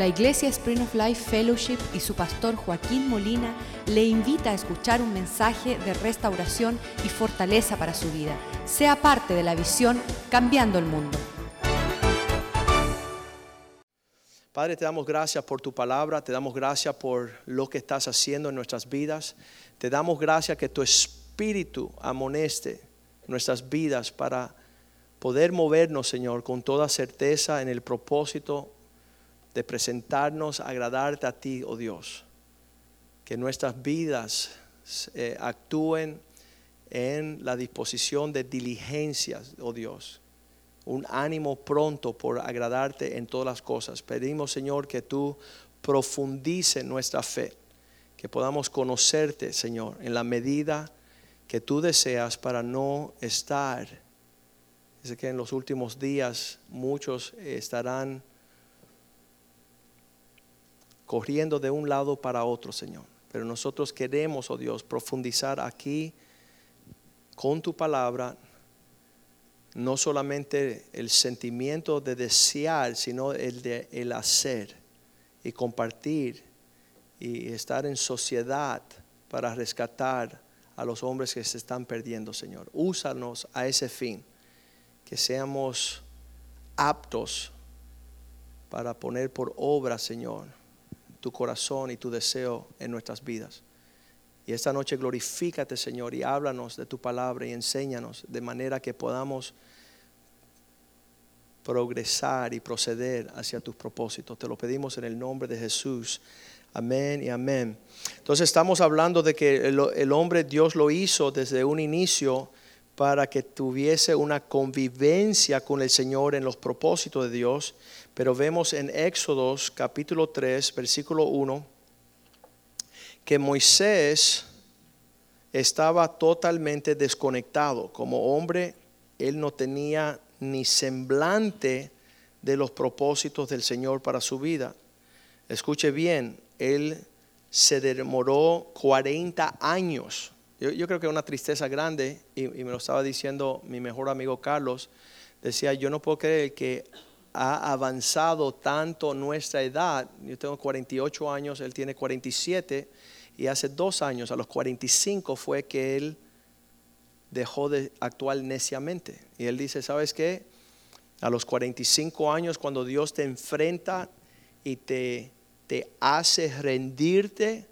La Iglesia Spring of Life Fellowship y su pastor Joaquín Molina le invita a escuchar un mensaje de restauración y fortaleza para su vida. Sea parte de la visión Cambiando el Mundo. Padre, te damos gracias por tu palabra, te damos gracias por lo que estás haciendo en nuestras vidas. Te damos gracias que tu espíritu amoneste nuestras vidas para poder movernos, Señor, con toda certeza en el propósito de presentarnos, agradarte a ti, oh Dios. Que nuestras vidas eh, actúen en la disposición de diligencias, oh Dios. Un ánimo pronto por agradarte en todas las cosas. Pedimos, Señor, que tú profundice nuestra fe, que podamos conocerte, Señor, en la medida que tú deseas para no estar. Dice que en los últimos días muchos estarán corriendo de un lado para otro, Señor. Pero nosotros queremos, oh Dios, profundizar aquí con tu palabra, no solamente el sentimiento de desear, sino el de el hacer y compartir y estar en sociedad para rescatar a los hombres que se están perdiendo, Señor. Úsanos a ese fin, que seamos aptos para poner por obra, Señor, tu corazón y tu deseo en nuestras vidas. Y esta noche glorifícate, Señor, y háblanos de tu palabra y enséñanos de manera que podamos progresar y proceder hacia tus propósitos. Te lo pedimos en el nombre de Jesús. Amén y amén. Entonces estamos hablando de que el, hombre Dios lo hizo desde un inicio para que tuviese una convivencia con el Señor en los propósitos de Dios. Pero vemos en Éxodos capítulo 3, versículo 1, que Moisés estaba totalmente desconectado. Como hombre, él no tenía ni semblante de los propósitos del Señor para su vida. Escuche bien, él se demoró 40 años. Yo, creo que una tristeza grande, y, y me lo estaba diciendo mi mejor amigo Carlos, decía, yo no puedo creer que ha avanzado tanto nuestra edad. Yo tengo 48 años, él tiene 47 y hace dos años, a los 45 fue que él dejó de actuar neciamente. Y él dice, ¿sabes qué? A los 45 años, cuando Dios te enfrenta y te, te hace rendirte,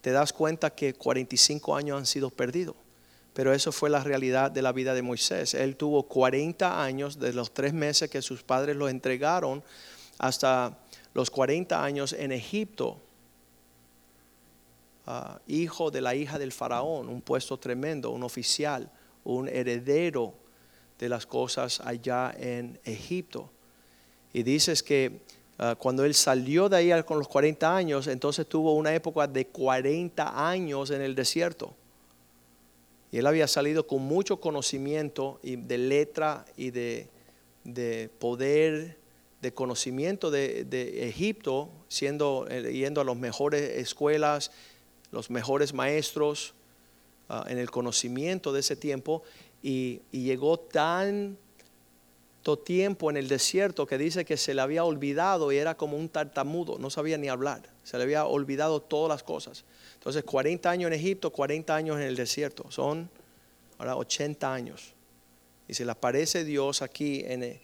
te das cuenta que 45 años han sido perdidos. Pero eso fue la realidad de la vida de Moisés. Él tuvo 40 años de los tres meses que sus padres lo entregaron hasta los 40 años en Egipto, ah, hijo de la hija del faraón, un puesto tremendo, un oficial, un heredero de las cosas allá en Egipto. Y dices que ah, cuando él salió de ahí con los 40 años, entonces tuvo una época de 40 años en el desierto. Y él había salido con mucho conocimiento y de letra y de, poder, de conocimiento de, Egipto, siendo, eh, yendo a las mejores escuelas, los mejores maestros ah, en el conocimiento de ese tiempo. Y, llegó tiempo en el desierto que dice que se le había olvidado y era como un tartamudo, no sabía ni hablar, se le había olvidado todas las cosas. Entonces, 40 años en Egipto, 40 años en el desierto. Son ahora 80 años. Y se le aparece Dios aquí en,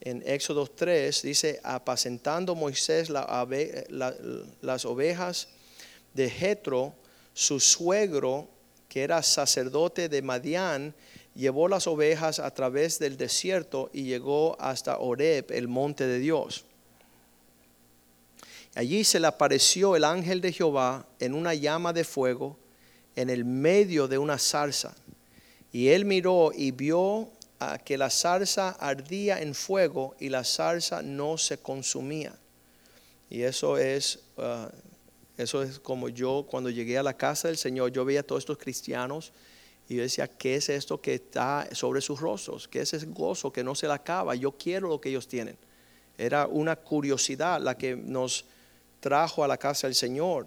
en Éxodo 3, dice, apacentando Moisés las ovejas de Jetro, su suegro, que era sacerdote de Madián, llevó las ovejas a través del desierto y llegó hasta Oreb, el monte de Dios. Allí se le apareció el ángel de Jehová en una llama de fuego en el medio de una zarza. Y él miró y vio que la zarza ardía en fuego y la zarza no se consumía. Y eso es, uh, eso es como yo cuando llegué a la casa del Señor, yo veía a todos estos cristianos y yo decía, ¿qué es esto que está sobre sus rostros? ¿Qué es ese gozo que no se le acaba? Yo quiero lo que ellos tienen. Era una curiosidad la que nos trajo a la casa del Señor.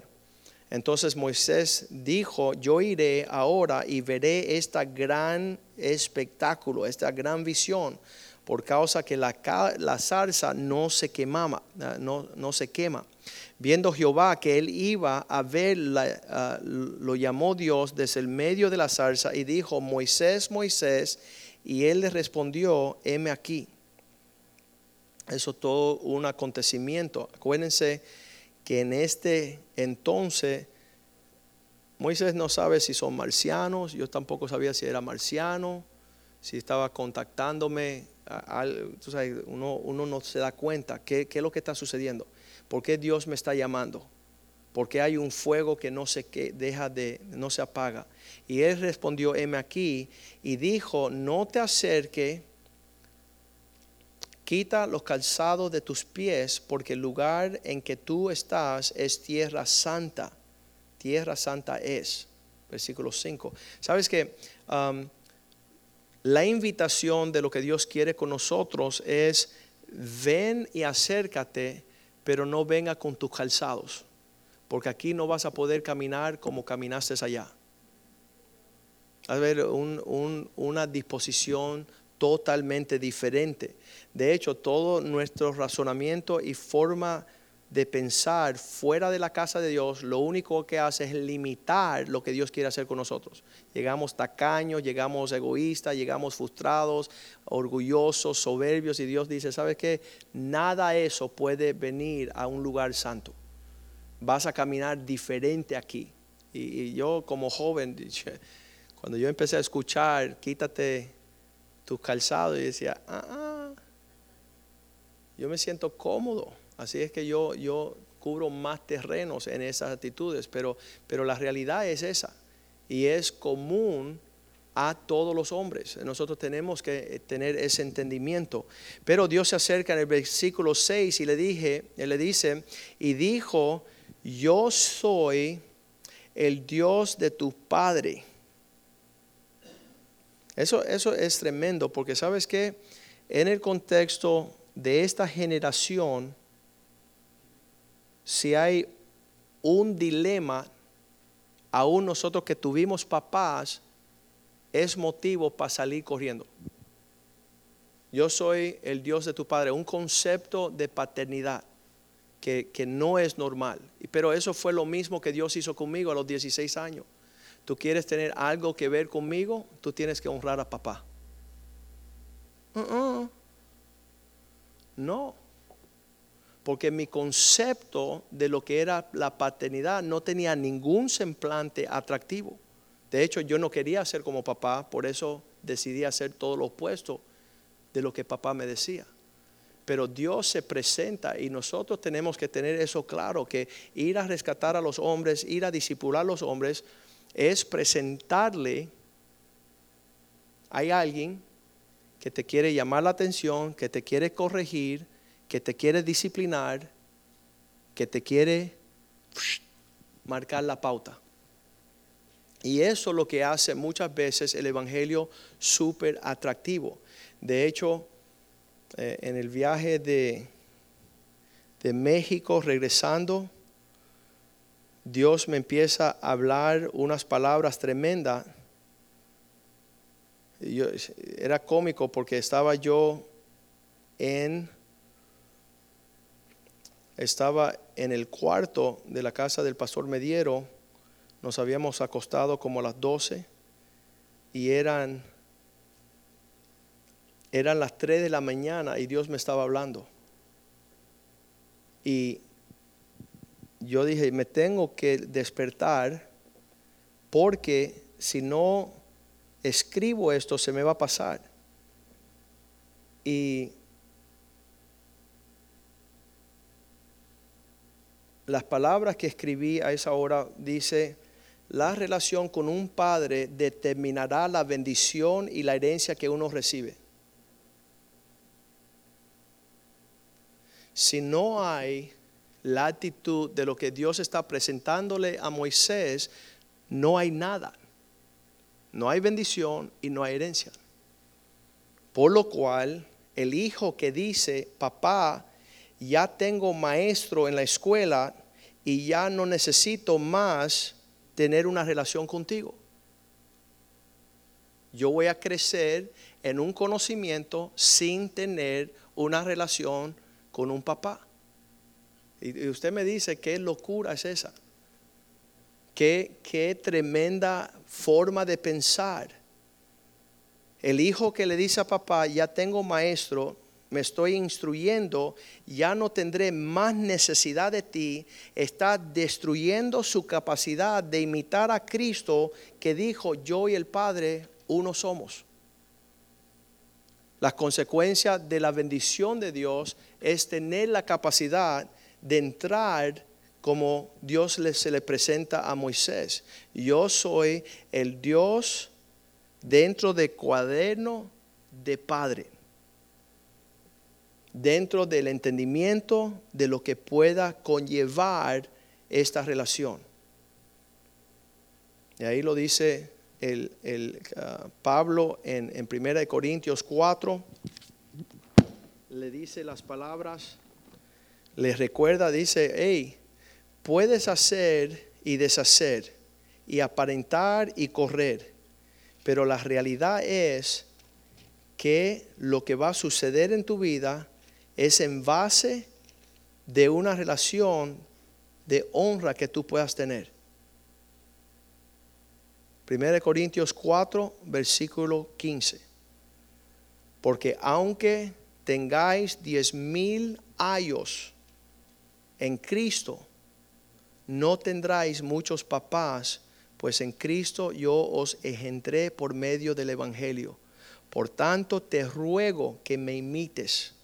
Entonces Moisés dijo, yo iré ahora y veré esta gran espectáculo, esta gran visión, por causa que la, la zarza no se quemaba, no se quema. Viendo Jehová que él iba a ver, lo llamó Dios desde el medio de la zarza y dijo, Moisés, Moisés, y él le respondió, heme aquí. Eso todo un acontecimiento. Acuérdense que en este entonces Moisés no sabe si son marcianos, yo tampoco sabía si era marciano, si estaba contactándome, a- tú sabes, uno, uno no se da cuenta qué, qué es lo que está sucediendo, por qué Dios me está llamando, por qué hay un fuego que no se deja de, no se apaga. Y él respondió, heme aquí, y dijo, no te acerque, quita los calzados de tus pies, porque el lugar en que tú estás es tierra santa tierra santa es. Versículo 5. Sabes que la invitación de lo que Dios quiere con nosotros es ven y acércate, pero no venga con tus calzados, porque aquí no vas a poder caminar como caminaste allá. A ver, un- un- una disposición totalmente diferente. De hecho, todo nuestro razonamiento y forma de pensar fuera de la casa de Dios, lo único que hace es limitar lo que Dios quiere hacer con nosotros. Llegamos tacaños, llegamos egoístas, llegamos frustrados, orgullosos, soberbios, y Dios dice, ¿sabes qué? Nada eso puede venir a un lugar santo. Vas a caminar diferente aquí. Y, yo como joven, cuando yo empecé a escuchar, quítate tus calzados, y decía, ah, ah, yo me siento cómodo. Así es que yo, yo cubro más terrenos en esas actitudes, pero, pero la realidad es esa. Y es común a todos los hombres. Nosotros tenemos que tener ese entendimiento. Pero Dios se acerca en el versículo 6 y le dije, le dice, y dijo, yo soy el Dios de tu padre. Eso, eso es tremendo porque sabes que en el contexto de esta generación, si hay un dilema, aún nosotros que tuvimos papás, es motivo para salir corriendo. Yo soy el Dios de tu Padre, un concepto de paternidad que, que no es normal. Pero eso fue lo mismo que Dios hizo conmigo a los 16 años. Tú quieres tener algo que ver conmigo, tú tienes que honrar a papá. No, porque mi concepto de lo que era la paternidad no tenía ningún semblante atractivo. De hecho, yo no quería ser como papá, por eso decidí hacer todo lo opuesto de lo que papá me decía. Pero Dios se presenta y nosotros tenemos que tener eso claro, que ir a rescatar a los hombres, ir a disipular a los hombres, es presentarle, hay alguien que te quiere llamar la atención, que te quiere corregir, que te quiere disciplinar, que te quiere marcar la pauta. Y eso es lo que hace muchas veces el Evangelio súper atractivo. De hecho, eh, en el viaje de, de México regresando, Dios me empieza a hablar unas palabras tremendas. Yo, era cómico porque estaba yo en estaba en el cuarto de la casa del pastor Mediero, nos habíamos acostado como a las 12 y eran eran las 3 de la mañana y Dios me estaba hablando. Y yo dije, me tengo que despertar porque si no escribo esto se me va a pasar. Y las palabras que escribí a esa hora dice, la relación con un padre determinará la bendición y la herencia que uno recibe. Si no hay la actitud de lo que Dios está presentándole a Moisés, no hay nada. No hay bendición y no hay herencia. Por lo cual, el hijo que dice, papá, ya tengo maestro en la escuela y ya no necesito más tener una relación contigo. Yo voy a crecer en un conocimiento sin tener una relación con un papá. Y usted me dice, ¿qué locura es esa? Qué, qué tremenda forma de pensar. El hijo que le dice a papá, ya tengo maestro, me estoy instruyendo, ya no tendré más necesidad de ti, está destruyendo su capacidad de imitar a Cristo que dijo, yo y el Padre uno somos. Las consecuencias de la bendición de Dios es tener la capacidad de entrar como Dios se le presenta a Moisés. Yo soy el Dios dentro de cuaderno de Padre dentro del entendimiento de lo que pueda conllevar esta relación. Y ahí lo dice el, uh, Pablo en, en 1 Corintios 4, le dice las palabras, le recuerda, dice, hey, puedes hacer y deshacer y aparentar y correr, pero la realidad es que lo que va a suceder en tu vida es en base de una relación de honra que tú puedas tener. 1 Corintios 4, versículo 15. Porque aunque tengáis diez mil años en Cristo, no tendráis muchos papás, pues en Cristo yo os engendré por medio del Evangelio. Por tanto, te ruego que me imites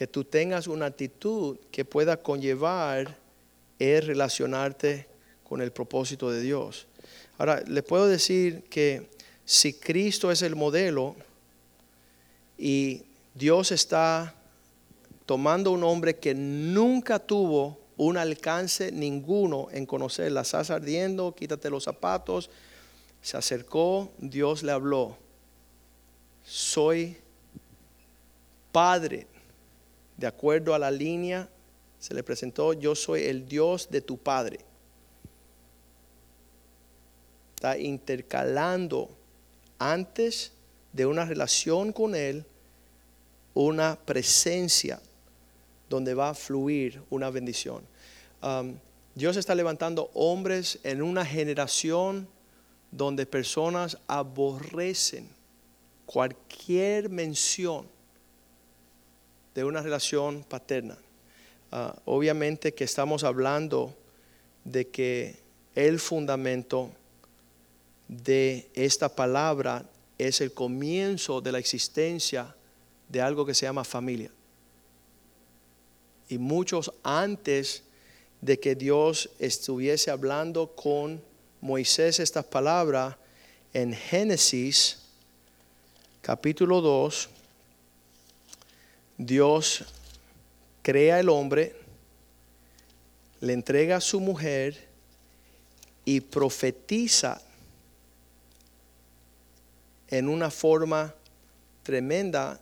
que tú tengas una actitud que pueda conllevar es relacionarte con el propósito de Dios. Ahora, le puedo decir que si Cristo es el modelo y Dios está tomando un hombre que nunca tuvo un alcance ninguno en conocerla, estás ardiendo, quítate los zapatos, se acercó, Dios le habló, soy padre de acuerdo a la línea, se le presentó, yo soy el Dios de tu Padre. Está intercalando antes de una relación con Él una presencia donde va a fluir una bendición. Um, Dios está levantando hombres en una generación donde personas aborrecen cualquier mención de una relación paterna. Ah, obviamente que estamos hablando de que el fundamento de esta palabra es el comienzo de la existencia de algo que se llama familia. Y muchos antes de que Dios estuviese hablando con Moisés estas palabras, en Génesis capítulo 2, Dios crea el hombre, le entrega a su mujer y profetiza en una forma tremenda.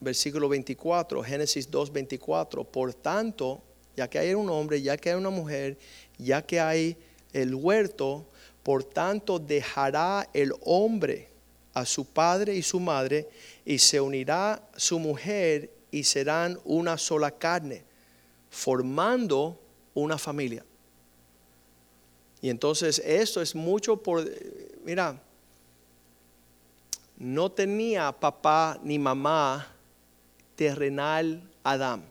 Versículo 24, Génesis 2, 24. Por tanto, ya que hay un hombre, ya que hay una mujer, ya que hay el huerto, por tanto dejará el hombre a su padre y su madre y se unirá su mujer y serán una sola carne, formando una familia. Y entonces esto es mucho por, mira, no tenía papá ni mamá terrenal Adán,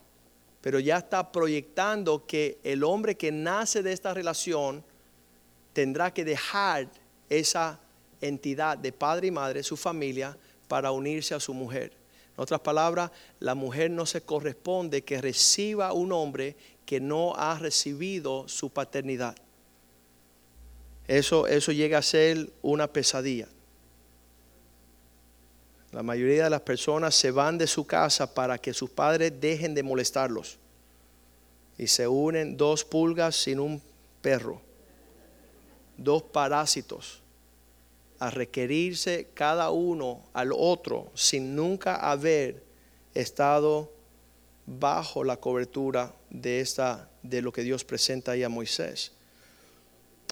pero ya está proyectando que el hombre que nace de esta relación tendrá que dejar esa entidad de padre y madre, su familia, para unirse a su mujer. En otras palabras, la mujer no se corresponde que reciba un hombre que no ha recibido su paternidad. Eso, eso llega a ser una pesadilla. La mayoría de las personas se van de su casa para que sus padres dejen de molestarlos. Y se unen dos pulgas sin un perro, dos parásitos a requerirse cada uno al otro sin nunca haber estado bajo la cobertura de esta de lo que Dios presenta ahí a Moisés.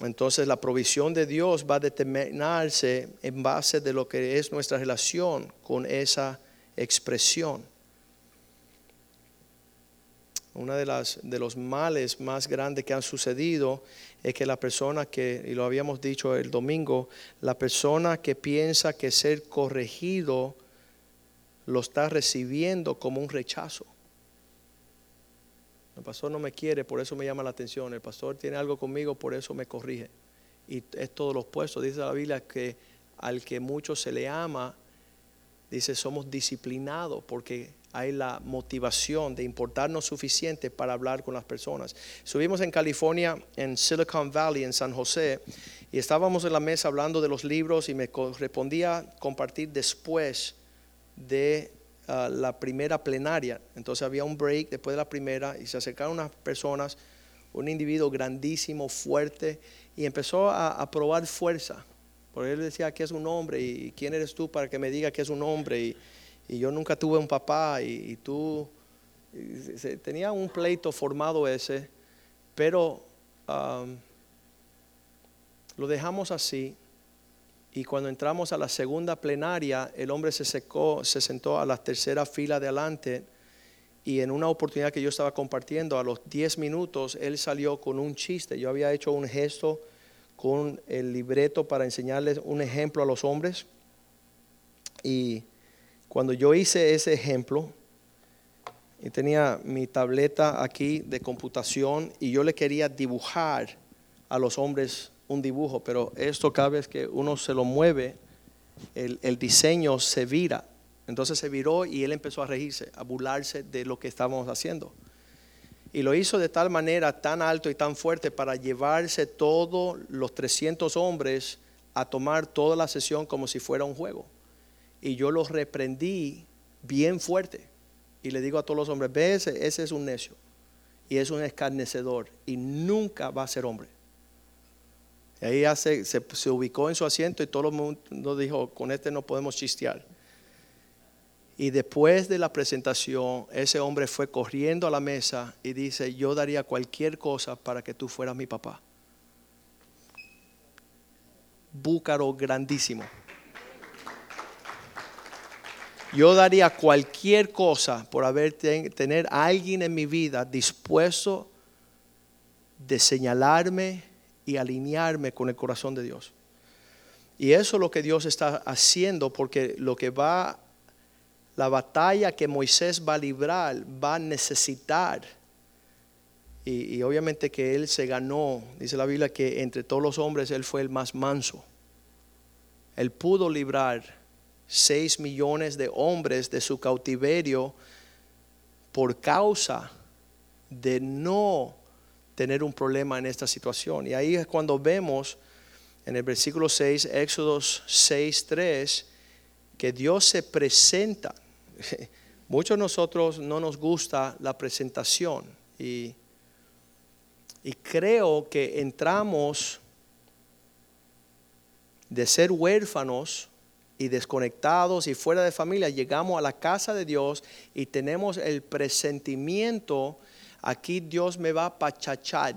Entonces la provisión de Dios va a determinarse en base de lo que es nuestra relación con esa expresión. Una de las de los males más grandes que han sucedido es que la persona que y lo habíamos dicho el domingo, la persona que piensa que ser corregido lo está recibiendo como un rechazo. El pastor no me quiere, por eso me llama la atención. El pastor tiene algo conmigo, por eso me corrige. Y es todo lo opuesto. Dice la Biblia que al que mucho se le ama, dice, somos disciplinados porque hay la motivación de importarnos suficiente para hablar con las personas. Subimos en California, en Silicon Valley, en San José, y estábamos en la mesa hablando de los libros y me correspondía compartir después de ah, la primera plenaria. Entonces había un break después de la primera y se acercaron unas personas, un individuo grandísimo, fuerte, y empezó a, probar fuerza. Porque él decía que es un hombre y quién eres tú para que me diga que es un hombre. Yo nunca tuve un papá y, tú... tenía un pleito formado ese, pero lo dejamos así y cuando entramos a la segunda plenaria, el hombre se, secó, se sentó a la tercera fila de adelante y en una oportunidad que yo estaba compartiendo, a los 10 minutos, él salió con un chiste. Yo había hecho un gesto con el libreto para enseñarles un ejemplo a los hombres. Y cuando yo hice ese ejemplo, y tenía mi tableta aquí de computación y yo le quería dibujar a los hombres un dibujo, pero esto cada vez que uno se lo mueve, el, diseño se vira. Entonces se viró y él empezó a reírse, a burlarse de lo que estábamos haciendo. Y lo hizo de tal manera, tan alto y tan fuerte, para llevarse todos los 300 hombres a tomar toda la sesión como si fuera un juego. Y yo los reprendí bien fuerte. Y le digo a todos los hombres, ve ese, ese es un necio. Y es un escarnecedor. Y nunca va a ser hombre. Y ahí se, se, ubicó en su asiento y todo el mundo dijo, con este no podemos chistear. Y después de la presentación, ese hombre fue corriendo a la mesa y dice, yo daría cualquier cosa para que tú fueras mi papá. Búcaro grandísimo. Yo daría cualquier cosa por haber tener a alguien en mi vida dispuesto de señalarme, y alinearme con el corazón de Dios. Y eso es lo que Dios está haciendo porque lo que va, la batalla que Moisés va a librar, va a necesitar. Y, obviamente que él se ganó, dice la Biblia que entre todos los hombres él fue el más manso. Él pudo librar seis millones de hombres de su cautiverio por causa de no tener un problema en esta situación. Y ahí es cuando vemos en el versículo 6, Éxodos 6, 3, que Dios se presenta. Muchos de nosotros no nos gusta la presentación y, y creo que entramos de ser huérfanos y desconectados y fuera de familia, llegamos a la casa de Dios y tenemos el presentimiento aquí Dios me va a pachachar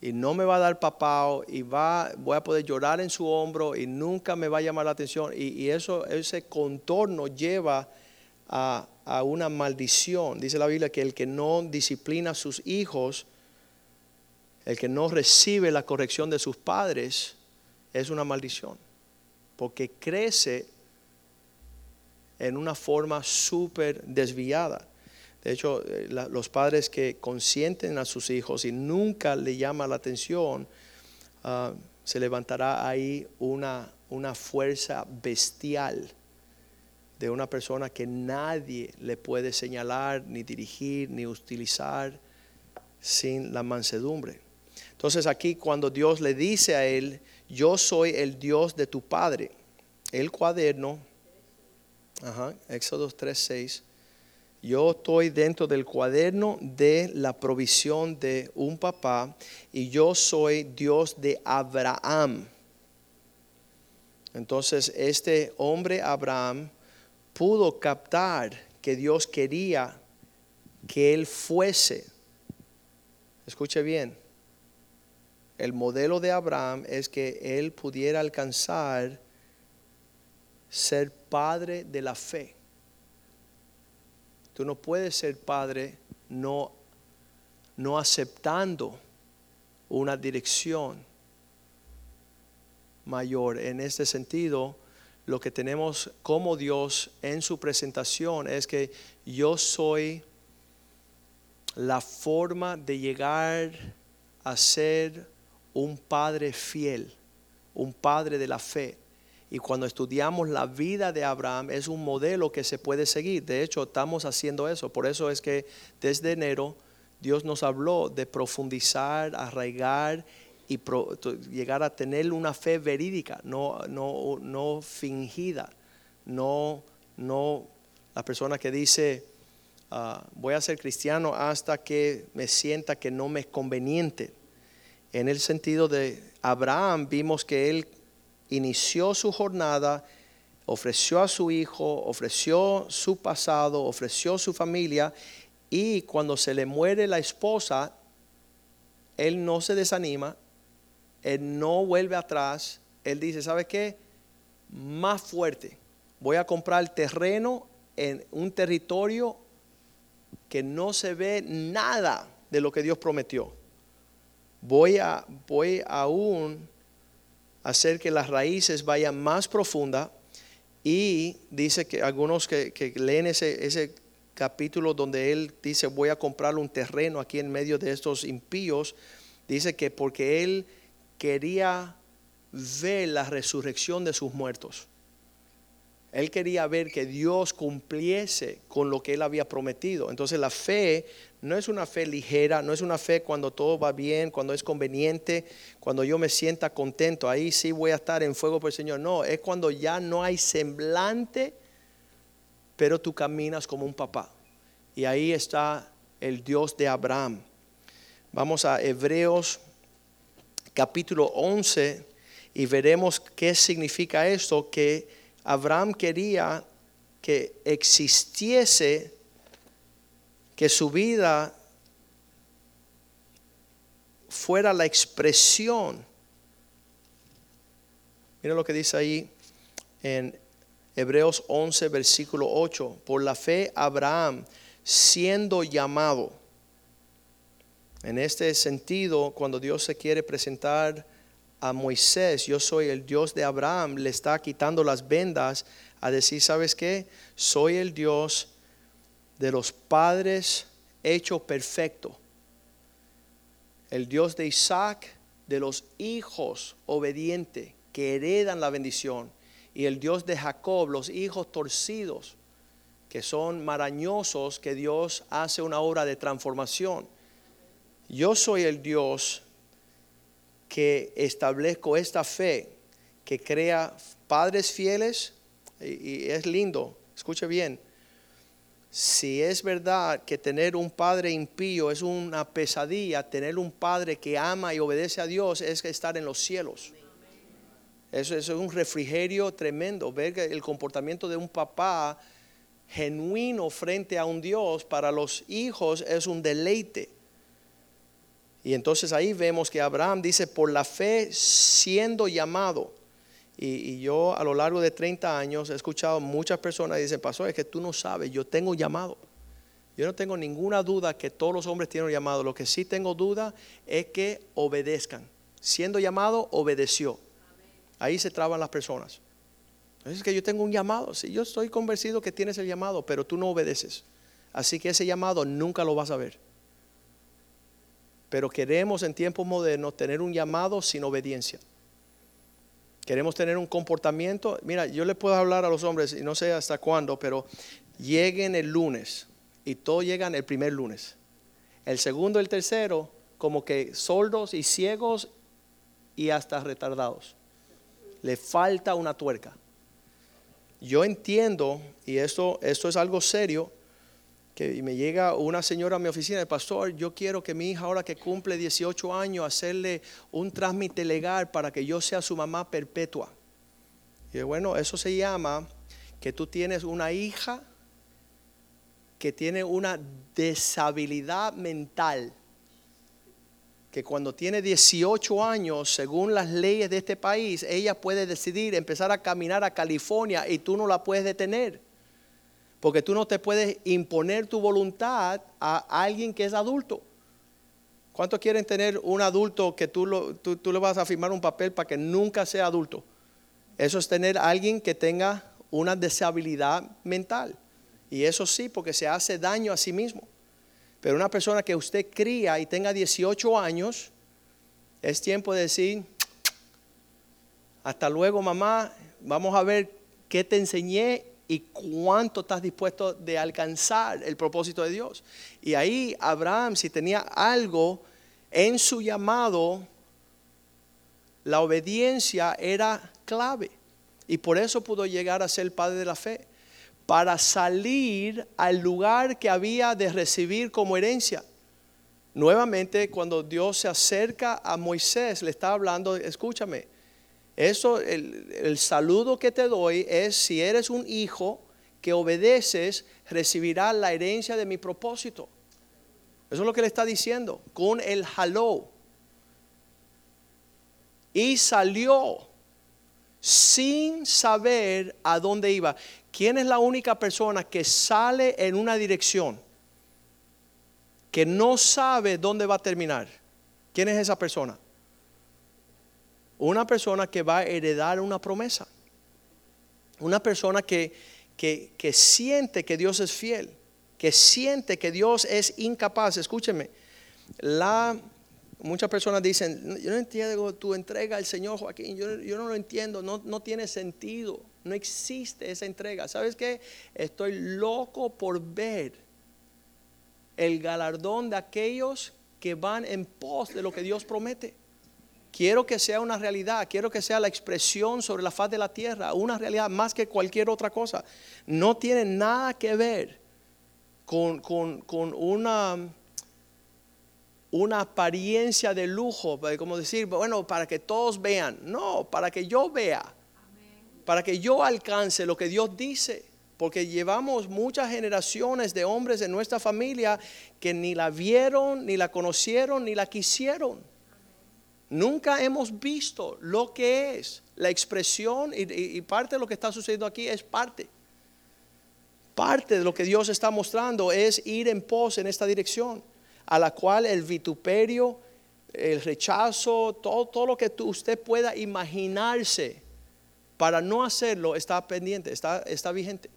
y no me va a dar papao y va, voy a poder llorar en su hombro y nunca me va a llamar la atención. Y, eso, ese contorno lleva a, a, una maldición. Dice la Biblia que el que no disciplina a sus hijos, el que no recibe la corrección de sus padres, es una maldición. Porque crece en una forma súper desviada. De hecho, eh, los padres que consienten a sus hijos y nunca le llama la atención, ah, se levantará ahí una, una fuerza bestial de una persona que nadie le puede señalar, ni dirigir, ni utilizar sin la mansedumbre. Entonces aquí cuando Dios le dice a él, yo soy el Dios de tu padre, el cuaderno, ajá, Éxodo 3.6, yo estoy dentro del cuaderno de la provisión de un papá y yo soy Dios de Abraham. Entonces este hombre Abraham pudo captar que Dios quería que él fuese, escuche bien, el modelo de Abraham es que él pudiera alcanzar ser padre de la fe. Tú no puedes ser padre no, no aceptando una dirección mayor. En este sentido, lo que tenemos como Dios en su presentación es que yo soy la forma de llegar a ser un padre fiel, un padre de la fe. Y cuando estudiamos la vida de Abraham es un modelo que se puede seguir. De hecho, estamos haciendo eso. Por eso es que desde enero Dios nos habló de profundizar, arraigar y llegar a tener una fe verídica, no, no, no fingida, no, no la persona que dice, ah, voy a ser cristiano hasta que me sienta que no me es conveniente. En el sentido de Abraham vimos que él inició su jornada, ofreció a su hijo, ofreció su pasado, ofreció su familia y cuando se le muere la esposa, él no se desanima, él no vuelve atrás, él dice, ¿sabe qué? Más fuerte, voy a comprar terreno en un territorio que no se ve nada de lo que Dios prometió. Voy a voy aún a hacer que las raíces vayan más profunda y dice que algunos que, que leen ese, ese capítulo donde él dice voy a comprar un terreno aquí en medio de estos impíos, dice que porque él quería ver la resurrección de sus muertos. Él quería ver que Dios cumpliese con lo que él había prometido. Entonces la fe no es una fe ligera, no es una fe cuando todo va bien, cuando es conveniente, cuando yo me sienta contento, ahí sí voy a estar en fuego por el Señor. No, es cuando ya no hay semblante, pero tú caminas como un papá. Y ahí está el Dios de Abraham. Vamos a Hebreos capítulo 11 y veremos qué significa esto, que Abraham quería que existiese, que su vida fuera la expresión. Mira lo que dice ahí en Hebreos 11, versículo 8. Por la fe, Abraham, siendo llamado, en este sentido, cuando Dios se quiere presentar a Moisés, yo soy el Dios de Abraham, le está quitando las vendas a decir, ¿sabes qué? Soy el Dios de los padres hecho perfecto. El Dios de Isaac, de los hijos obedientes que heredan la bendición. Y el Dios de Jacob, los hijos torcidos, que son marañosos, que Dios hace una obra de transformación yo soy el Dios que establezco esta fe, que crea padres fieles, y, es lindo, escuche bien, si es verdad que tener un padre impío es una pesadilla, tener un padre que ama y obedece a Dios es estar en los cielos. Eso, es un refrigerio tremendo. Ver el comportamiento de un papá genuino frente a un Dios para los hijos es un deleite. Y entonces ahí vemos que Abraham dice, por la fe siendo llamado. Y, yo a lo largo de 30 años he escuchado muchas personas que dicen, pastor, es que tú no sabes, yo tengo llamado. Yo no tengo ninguna duda que todos los hombres tienen llamado. Lo que sí tengo duda es que obedezcan. Siendo llamado, obedeció. Ahí se traban las personas. Es que yo tengo un llamado. Sí, yo estoy convencido que tienes el llamado, pero tú no obedeces. Así que ese llamado nunca lo vas a ver. Pero queremos en tiempos modernos tener un llamado sin obediencia. Queremos tener un comportamiento. Mira, yo le puedo hablar a los hombres, y no sé hasta cuándo, pero lleguen el lunes y todos llegan el primer lunes. El segundo, el tercero, como que sordos y ciegos y hasta retardados. Le falta una tuerca. Yo entiendo, y esto, esto es algo serio, que me llega una señora a mi oficina, pastor, yo quiero que mi hija ahora que cumple 18 años, hacerle un trámite legal para que yo sea su mamá perpetua. Y bueno, eso se llama que tú tienes una hija que tiene una deshabilidad mental, que cuando tiene 18 años, según las leyes de este país, ella puede decidir empezar a caminar a California y tú no la puedes detener. Porque tú no te puedes imponer tu voluntad a alguien que es adulto. ¿Cuántos quieren tener un adulto que tú, lo, tú, tú, le vas a firmar un papel para que nunca sea adulto? Eso es tener a alguien que tenga una deshabilidad mental. Y eso sí, porque se hace daño a sí mismo. Pero una persona que usted cría y tenga 18 años, es tiempo de decir, hasta luego mamá, vamos a ver qué te enseñé y cuánto estás dispuesto de alcanzar el propósito de Dios. Y ahí Abraham, si tenía algo en su llamado, la obediencia era clave. Y por eso pudo llegar a ser padre de la fe. Para salir al lugar que había de recibir como herencia. Nuevamente, cuando Dios se acerca a Moisés, le está hablando, escúchame, eso, el, saludo que te doy es si eres un hijo que obedeces, recibirás la herencia de mi propósito. Eso es lo que le está diciendo con el haló. Y salió sin saber a dónde iba. ¿Quién es la única persona que sale en una dirección que no sabe dónde va a terminar? ¿Quién es esa persona? Una persona que va a heredar una promesa. Una persona que, que, siente que Dios es fiel, que siente que Dios es incapaz. Escúcheme, la, muchas personas dicen, yo no entiendo tu entrega al Señor Joaquín, yo, yo no lo entiendo, no, no tiene sentido, no existe esa entrega. ¿Sabes qué? Estoy loco por ver el galardón de aquellos que van en pos de lo que Dios promete. Quiero que sea una realidad, quiero que sea la expresión sobre la faz de la tierra, una realidad más que cualquier otra cosa. No tiene nada que ver con, una, una apariencia de lujo, como decir, bueno, para que todos vean. No, para que yo vea, para que yo alcance lo que Dios dice. Porque llevamos muchas generaciones de hombres de nuestra familia que ni la vieron, ni la conocieron, ni la quisieron. Nunca hemos visto lo que es la expresión y, parte de lo que está sucediendo aquí es parte. Parte de lo que Dios está mostrando es ir en pos en esta dirección, a la cual el vituperio, el rechazo, todo, todo lo que usted pueda imaginarse para no hacerlo está pendiente, está, está vigente.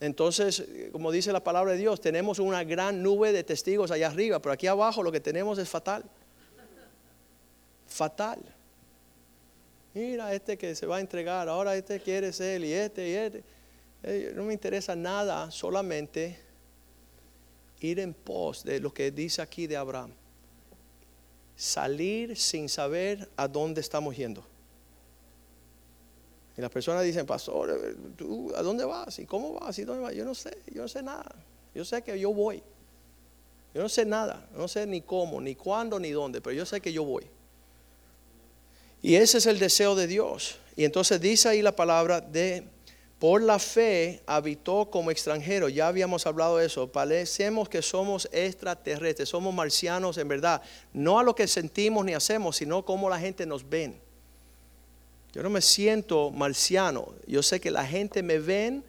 Entonces, como dice la palabra de Dios, tenemos una gran nube de testigos allá arriba, pero aquí abajo lo que tenemos es fatal fatal. Mira, este que se va a entregar, ahora este quiere ser y este y este. No me interesa nada, solamente ir en pos de lo que dice aquí de Abraham. Salir sin saber a dónde estamos yendo. Y las personas dicen, pastor, eh, ¿tú a dónde vas? ¿Y cómo vas? ¿Y dónde vas? Yo no sé, yo no sé nada. Yo sé que yo voy. Yo no sé nada, no sé ni cómo, ni cuándo, ni dónde, pero yo sé que yo voy. Y ese es el deseo de Dios. Y entonces dice ahí la palabra de, por la fe habitó como extranjero. Ya habíamos hablado de eso. Parecemos que somos extraterrestres, somos marcianos en verdad. No a lo que sentimos ni hacemos, sino cómo la gente nos ven. Yo no me siento marciano. Yo sé que la gente me ven,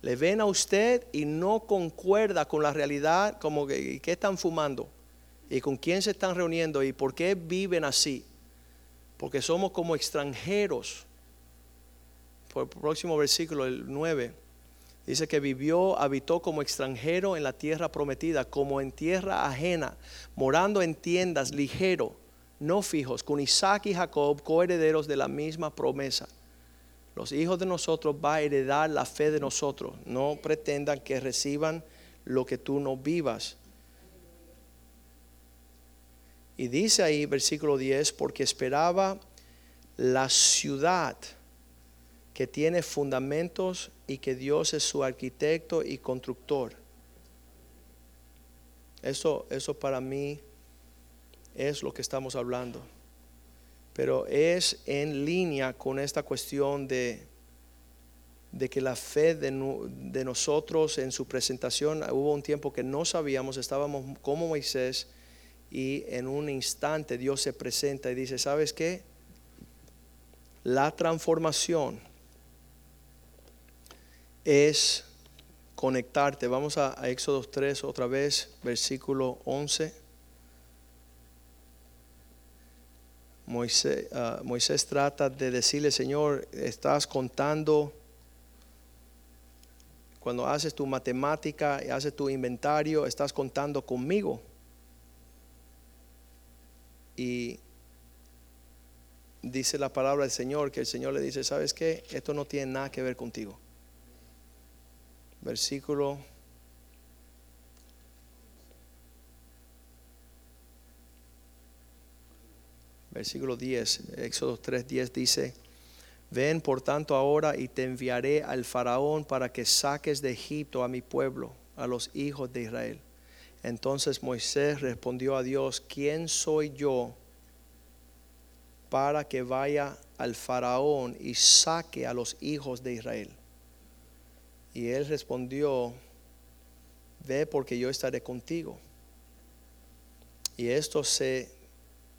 le ven a usted y no concuerda con la realidad, como que qué están fumando y con quién se están reuniendo y por qué viven así porque somos como extranjeros. Por el próximo versículo, el 9, dice que vivió, habitó como extranjero en la tierra prometida, como en tierra ajena, morando en tiendas, ligero, no fijos, con Isaac y Jacob, coherederos de la misma promesa. Los hijos de nosotros va a heredar la fe de nosotros. No pretendan que reciban lo que tú no vivas. Y dice ahí, versículo 10, porque esperaba la ciudad que tiene fundamentos y que Dios es su arquitecto y constructor. Eso, eso para mí es lo que estamos hablando. Pero es en línea con esta cuestión de, de que la fe de, de nosotros en su presentación, hubo un tiempo que no sabíamos, estábamos como Moisés y en un instante Dios se presenta y dice, ¿sabes qué? La transformación es conectarte. Vamos a, Éxodo 3 otra vez, versículo 11. Moisés, ah, Moisés trata de decirle, Señor, estás contando, cuando haces tu matemática y haces tu inventario, estás contando conmigo. Y dice la palabra del Señor que el Señor le dice, ¿sabes qué? Esto no tiene nada que ver contigo. Versículo versículo 10, Éxodo 3, 10 dice, ven por tanto ahora y te enviaré al faraón para que saques de Egipto a mi pueblo, a los hijos de Israel. Entonces Moisés respondió a Dios, ¿quién soy yo para que vaya al faraón y saque a los hijos de Israel? Y él respondió, ve porque yo estaré contigo. Y esto se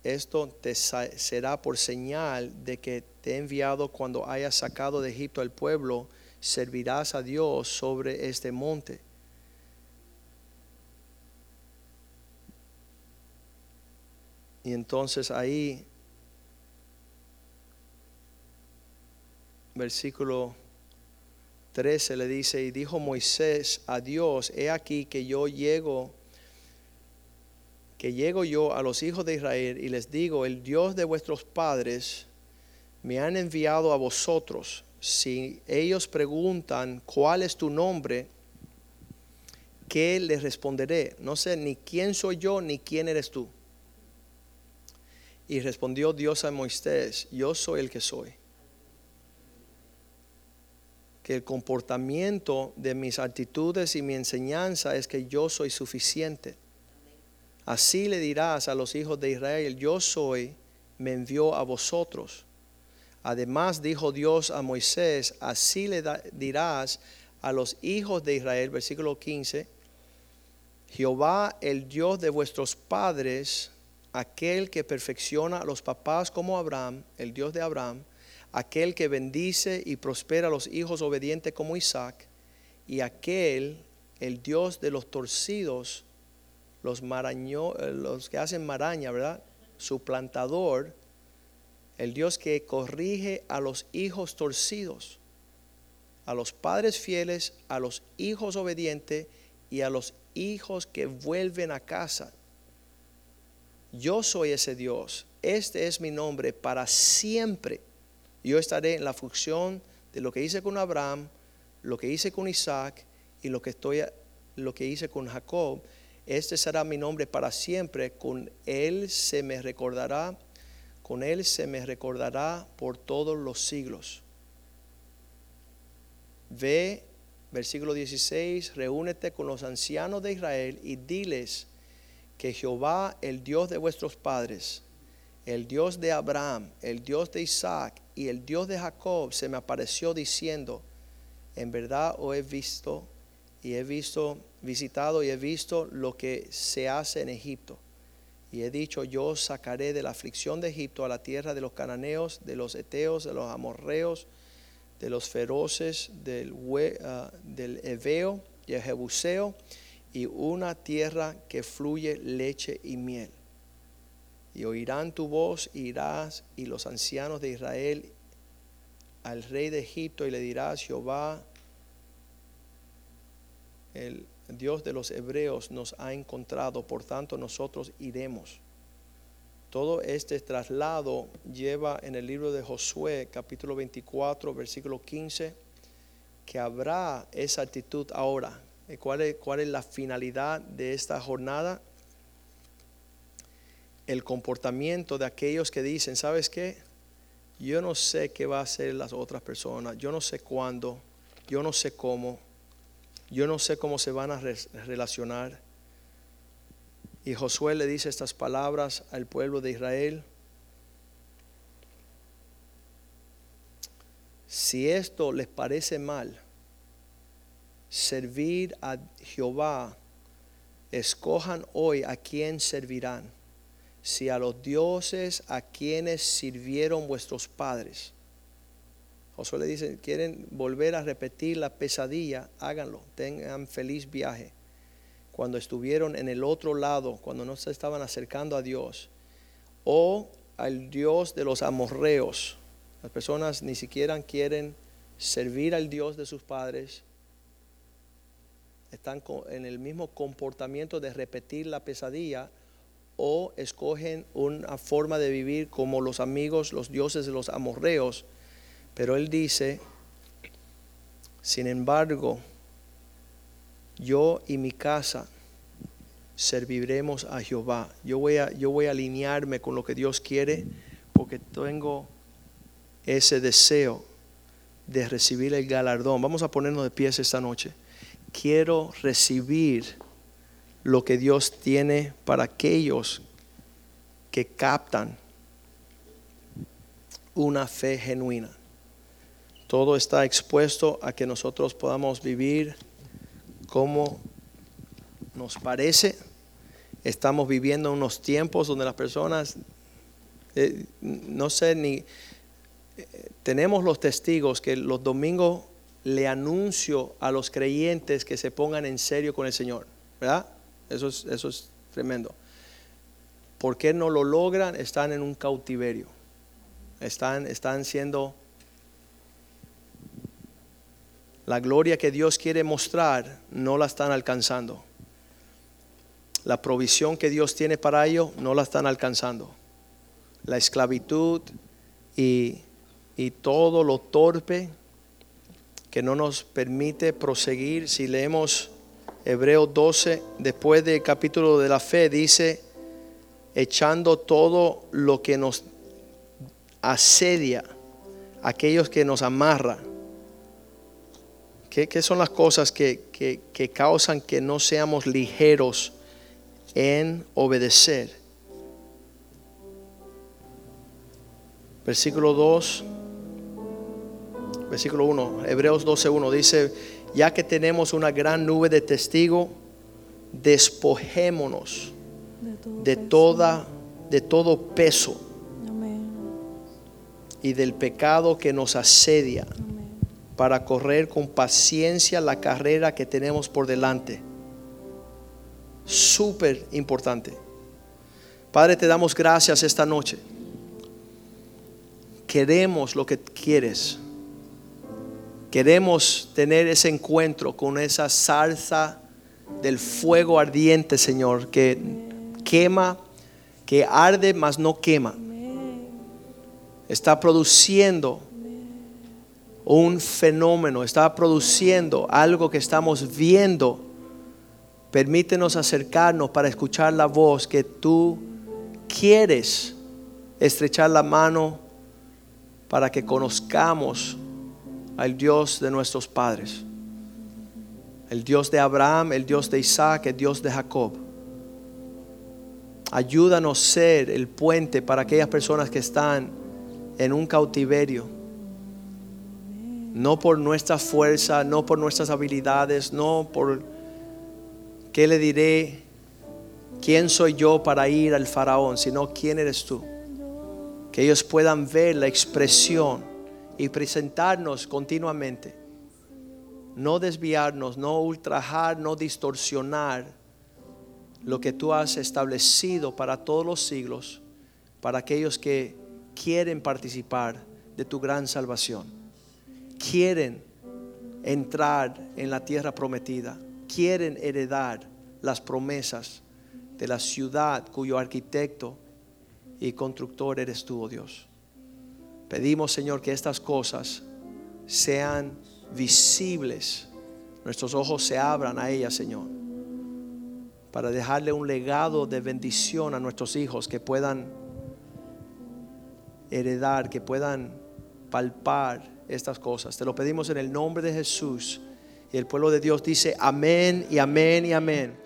esto te será por señal de que te he enviado cuando hayas sacado de Egipto al pueblo, servirás a Dios sobre este monte. Y entonces ahí, versículo 13 le dice, y dijo Moisés a Dios, he aquí que yo llego que llego yo a los hijos de Israel y les digo, el Dios de vuestros padres me han enviado a vosotros. Si ellos preguntan, ¿cuál es tu nombre? ¿Qué les responderé? No sé ni quién soy yo ni quién eres tú. Y respondió Dios a Moisés, yo soy el que soy. Que el comportamiento de mis actitudes y mi enseñanza es que yo soy suficiente. Así le dirás a los hijos de Israel, yo soy, me envió a vosotros. Además dijo Dios a Moisés, así le dirás a los hijos de Israel, versículo 15, Jehová el Dios de vuestros padres, aquel que perfecciona a los papás como Abraham, el Dios de Abraham, aquel que bendice y prospera a los hijos obedientes como Isaac, y aquel, el Dios de los torcidos, los eh, los que hacen maraña, ¿verdad? Suplantador, el Dios que corrige a los hijos torcidos, a los padres fieles, a los hijos obedientes y a los hijos que vuelven a casa. Yo soy ese Dios. Este es mi nombre para siempre. Yo estaré en la función de lo que hice con Abraham, lo que hice con Isaac y lo que estoy lo que hice con Jacob. Este será mi nombre para siempre. Con él se me recordará, con él se me recordará por todos los siglos. Ve, versículo 16, reúnete con los ancianos de Israel y diles que Jehová, el Dios de vuestros padres, el Dios de Abraham, el Dios de Isaac y el Dios de Jacob, se me apareció diciendo, en verdad os he visto y he visto, visitado y he visto lo que se hace en Egipto. Y he dicho, yo os sacaré de la aflicción de Egipto a la tierra de los cananeos, de los eteos, de los amorreos, de los feroces, del, ah, del heveo y el jebuseo, y una tierra que fluye leche y miel. Y oirán tu voz, irás, y los ancianos de Israel al rey de Egipto, y le dirás, Jehová, el Dios de los hebreos nos ha encontrado, por tanto nosotros iremos. Todo este traslado lleva en el libro de Josué, capítulo 24, versículo 15, que habrá esa actitud ahora. ¿Y ¿Cuál es, la finalidad de esta jornada? El comportamiento de aquellos que dicen, ¿sabes qué? Yo no sé qué va a hacer las otras personas, yo no sé cuándo, yo no sé cómo, yo no sé cómo se van a re- relacionar. Y Josué le dice estas palabras al pueblo de Israel. si esto les parece mal, servir a Jehová, escojan hoy a quién servirán, si a los dioses a quienes sirvieron vuestros padres. Josué le dice, quieren volver a repetir la pesadilla, háganlo, tengan feliz viaje. Cuando estuvieron en el otro lado, cuando no se estaban acercando a Dios, o al Dios de los amorreos. Las personas ni siquiera quieren servir al Dios de sus padres, están en el mismo comportamiento de repetir la pesadilla o escogen una forma de vivir como los amigos, los dioses de los amorreos. Pero él dice, sin embargo, yo y mi casa serviremos a Jehová. Yo voy a, yo voy a alinearme con lo que Dios quiere porque tengo ese deseo de recibir el galardón. Vamos a ponernos de pies esta noche quiero recibir lo que Dios tiene para aquellos que captan una fe genuina. Todo está expuesto a que nosotros podamos vivir como nos parece. Estamos viviendo unos tiempos donde las personas, eh, no sé ni, eh, tenemos los testigos que los domingos le anuncio a los creyentes que se pongan en serio con el Señor. ¿Verdad? Eso es, tremendo. ¿Por qué no lo logran? Están en un cautiverio. Están, están siendo... La gloria que Dios quiere mostrar no la están alcanzando. La provisión que Dios tiene para ellos no la están alcanzando. La esclavitud y, y todo lo torpe que no nos permite proseguir. Si leemos Hebreos 12, después del capítulo de la fe, dice, echando todo lo que nos asedia, aquellos que nos amarra. ¿Qué, son las cosas que, que causan que no seamos ligeros en obedecer? Versículo 2 versículo 1, Hebreos 12.1 dice, ya que tenemos una gran nube de testigos, despojémonos de, toda, de todo peso y del pecado que nos asedia para correr con paciencia la carrera que tenemos por delante. Súper importante. Padre, te damos gracias esta noche. Queremos lo que quieres. Queremos tener ese encuentro con esa salsa del fuego ardiente, Señor, que quema, que arde, mas no quema. Está produciendo un fenómeno, está produciendo algo que estamos viendo. Permítenos acercarnos para escuchar la voz que tú quieres estrechar la mano para que conozcamos al Dios de nuestros padres. El Dios de Abraham, el Dios de Isaac, el Dios de Jacob. Ayúdanos a ser el puente para aquellas personas que están en un cautiverio. No por nuestra fuerza, no por nuestras habilidades, no por qué le diré, quién soy yo para ir al faraón, sino quién eres tú. Que ellos puedan ver la expresión y presentarnos continuamente. No desviarnos, no ultrajar, no distorsionar lo que tú has establecido para todos los siglos, para aquellos que quieren participar de tu gran salvación. Quieren entrar en la tierra prometida, quieren heredar las promesas de la ciudad cuyo arquitecto y constructor eres tú, oh Dios. Pedimos, Señor, que estas cosas sean visibles. Nuestros ojos se abran a ellas, Señor. Para dejarle un legado de bendición a nuestros hijos que puedan heredar, que puedan palpar estas cosas. Te lo pedimos en el nombre de Jesús. Y el pueblo de Dios dice amén y amén y amén.